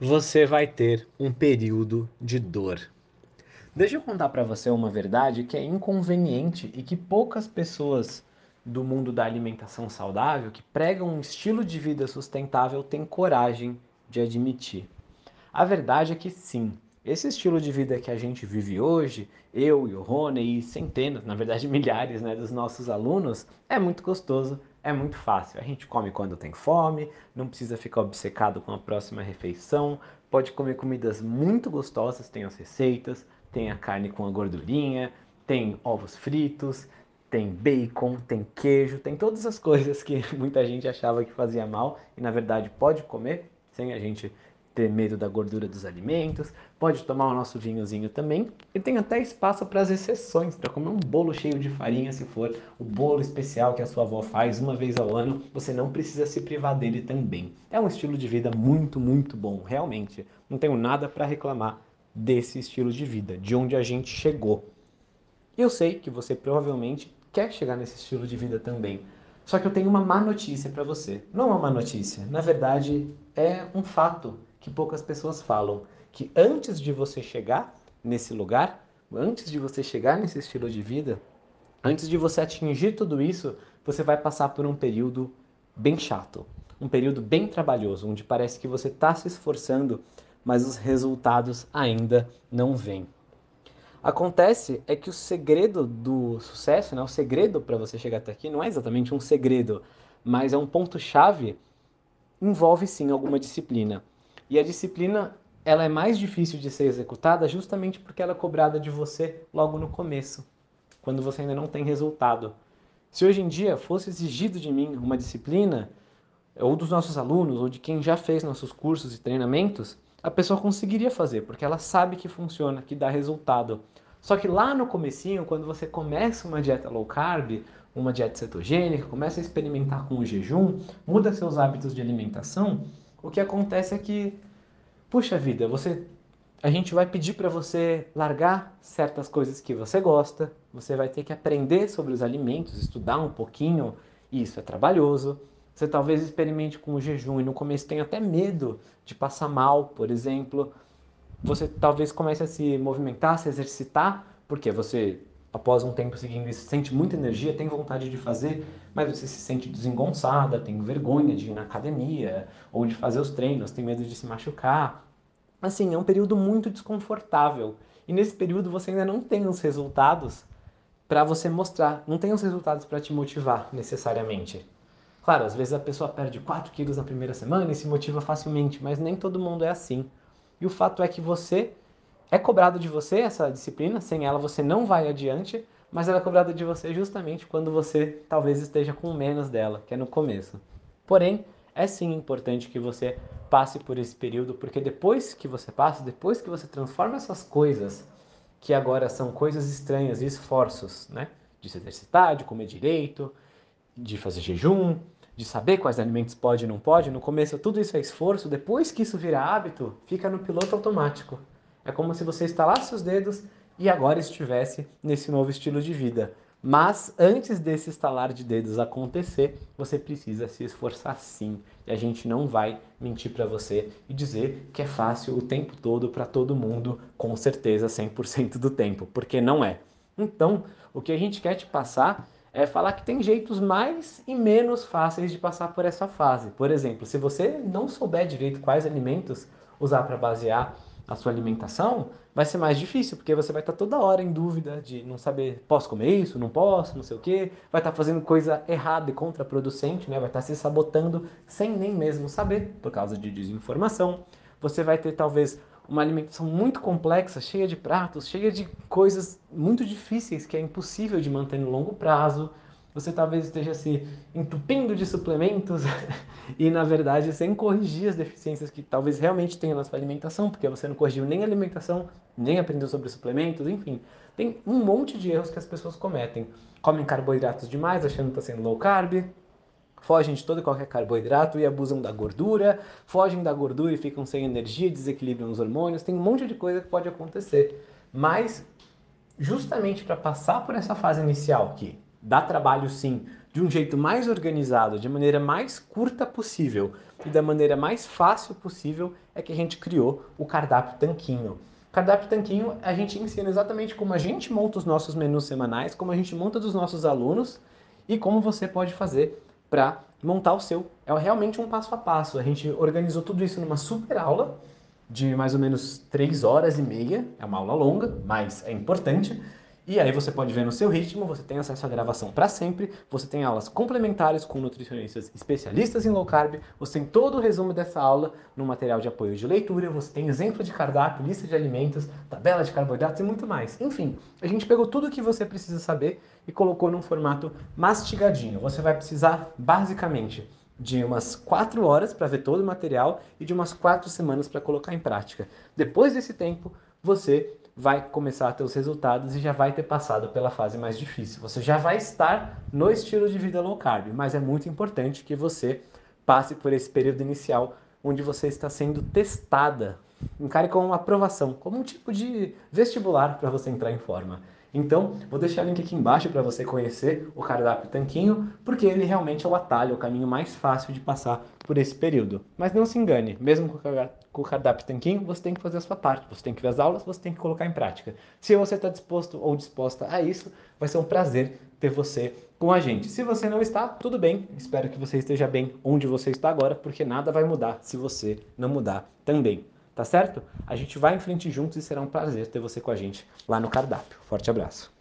você vai ter um período de dor. Deixa eu contar para você uma verdade que é inconveniente e que poucas pessoas do mundo da alimentação saudável que pregam um estilo de vida sustentável têm coragem de admitir. A verdade é que sim, esse estilo de vida que a gente vive hoje, eu e o Rony e centenas, na verdade milhares né, dos nossos alunos, é muito gostoso, é muito fácil. A gente come quando tem fome, não precisa ficar obcecado com a próxima refeição, pode comer comidas muito gostosas, tem as receitas, tem a carne com a gordurinha, tem ovos fritos, tem bacon, tem queijo, tem todas as coisas que muita gente achava que fazia mal e na verdade pode comer sem a gente ter medo da gordura dos alimentos, pode tomar o nosso vinhozinho também e tem até espaço para as exceções, para comer um bolo cheio de farinha se for o bolo especial que a sua avó faz uma vez ao ano, você não precisa se privar dele também. É um estilo de vida muito, muito bom, realmente. Não tenho nada para reclamar desse estilo de vida, de onde a gente chegou. Eu sei que você provavelmente quer chegar nesse estilo de vida também. Só que eu tenho uma má notícia para você. Não é uma má notícia, na verdade é um fato que poucas pessoas falam, que antes de você chegar nesse lugar, antes de você chegar nesse estilo de vida, antes de você atingir tudo isso, você vai passar por um período bem chato, um período bem trabalhoso, onde parece que você está se esforçando, mas os resultados ainda não vêm. Acontece é que o segredo do sucesso, né, o segredo para você chegar até aqui, não é exatamente um segredo, mas é um ponto-chave, envolve sim alguma disciplina. E a disciplina ela é mais difícil de ser executada justamente porque ela é cobrada de você logo no começo, quando você ainda não tem resultado. Se hoje em dia fosse exigido de mim uma disciplina, ou dos nossos alunos, ou de quem já fez nossos cursos e treinamentos, a pessoa conseguiria fazer, porque ela sabe que funciona, que dá resultado. Só que lá no comecinho, quando você começa uma dieta low carb, uma dieta cetogênica, começa a experimentar com o jejum, muda seus hábitos de alimentação, o que acontece é que, puxa vida, você a gente vai pedir para você largar certas coisas que você gosta, você vai ter que aprender sobre os alimentos, estudar um pouquinho, e isso é trabalhoso. Você talvez experimente com o jejum e no começo tenha até medo de passar mal, por exemplo. Você talvez comece a se movimentar, a se exercitar, porque você, após um tempo seguindo isso, sente muita energia, tem vontade de fazer, mas você se sente desengonçada, tem vergonha de ir na academia ou de fazer os treinos, tem medo de se machucar. Assim, é um período muito desconfortável. E nesse período você ainda não tem os resultados para você mostrar, não tem os resultados para te motivar necessariamente. Claro, às vezes a pessoa perde 4 quilos na primeira semana e se motiva facilmente, mas nem todo mundo é assim. E o fato é que você é cobrado de você essa disciplina, sem ela você não vai adiante, mas ela é cobrada de você justamente quando você talvez esteja com menos dela, que é no começo. Porém, é sim importante que você passe por esse período, porque depois que você passa, depois que você transforma essas coisas, que agora são coisas estranhas e esforços, né? De se exercitar, de comer direito, de fazer jejum, de saber quais alimentos pode e não pode, no começo tudo isso é esforço, depois que isso vira hábito, fica no piloto automático. É como se você instalasse os dedos e agora estivesse nesse novo estilo de vida. Mas antes desse estalar de dedos acontecer, você precisa se esforçar sim. E a gente não vai mentir para você e dizer que é fácil o tempo todo para todo mundo, com certeza 100% do tempo, porque não é. Então, o que a gente quer te passar é falar que tem jeitos mais e menos fáceis de passar por essa fase. Por exemplo, se você não souber direito quais alimentos usar para basear a sua alimentação, vai ser mais difícil, porque você vai estar toda hora em dúvida de não saber, posso comer isso, não posso, não sei o quê, vai estar fazendo coisa errada e contraproducente, né? vai estar se sabotando sem nem mesmo saber, por causa de desinformação. Você vai ter talvez uma alimentação muito complexa, cheia de pratos, cheia de coisas muito difíceis que é impossível de manter no longo prazo. Você talvez esteja se entupindo de suplementos e, na verdade, sem corrigir as deficiências que talvez realmente tenha na sua alimentação, porque você não corrigiu nem a alimentação, nem aprendeu sobre suplementos, enfim. Tem um monte de erros que as pessoas cometem. Comem carboidratos demais, achando que está sendo low carb, fogem de todo e qualquer carboidrato e abusam da gordura, fogem da gordura e ficam sem energia, desequilibram os hormônios, tem um monte de coisa que pode acontecer. Mas, justamente para passar por essa fase inicial, que dá trabalho sim, de um jeito mais organizado, de maneira mais curta possível e da maneira mais fácil possível, é que a gente criou o cardápio Tanquinho. Cardápio Tanquinho a gente ensina exatamente como a gente monta os nossos menus semanais, como a gente monta dos nossos alunos e como você pode fazer para montar o seu. É realmente um passo a passo. A gente organizou tudo isso numa super aula de mais ou menos 3 horas e meia. É uma aula longa, mas é importante. E aí você pode ver no seu ritmo, você tem acesso à gravação para sempre, você tem aulas complementares com nutricionistas especialistas em low carb, você tem todo o resumo dessa aula no material de apoio de leitura, você tem exemplo de cardápio, lista de alimentos, tabela de carboidratos e muito mais. Enfim, a gente pegou tudo o que você precisa saber e colocou num formato mastigadinho. Você vai precisar basicamente de umas 4 horas para ver todo o material e de umas 4 semanas para colocar em prática. Depois desse tempo, você vai começar a ter os resultados e já vai ter passado pela fase mais difícil. Você já vai estar no estilo de vida low carb, mas é muito importante que você passe por esse período inicial onde você está sendo testada. Encare como uma aprovação, como um tipo de vestibular para você entrar em forma. Então, vou deixar o link aqui embaixo para você conhecer o cardápio Tanquinho, porque ele realmente é o atalho, o caminho mais fácil de passar por esse período. Mas não se engane, mesmo com o cardápio Tanquinho, você tem que fazer a sua parte, você tem que ver as aulas, você tem que colocar em prática. Se você está disposto ou disposta a isso, vai ser um prazer ter você com a gente. Se você não está, tudo bem, espero que você esteja bem onde você está agora, porque nada vai mudar se você não mudar também. Tá certo? A gente vai em frente juntos e será um prazer ter você com a gente lá no cardápio. Forte abraço.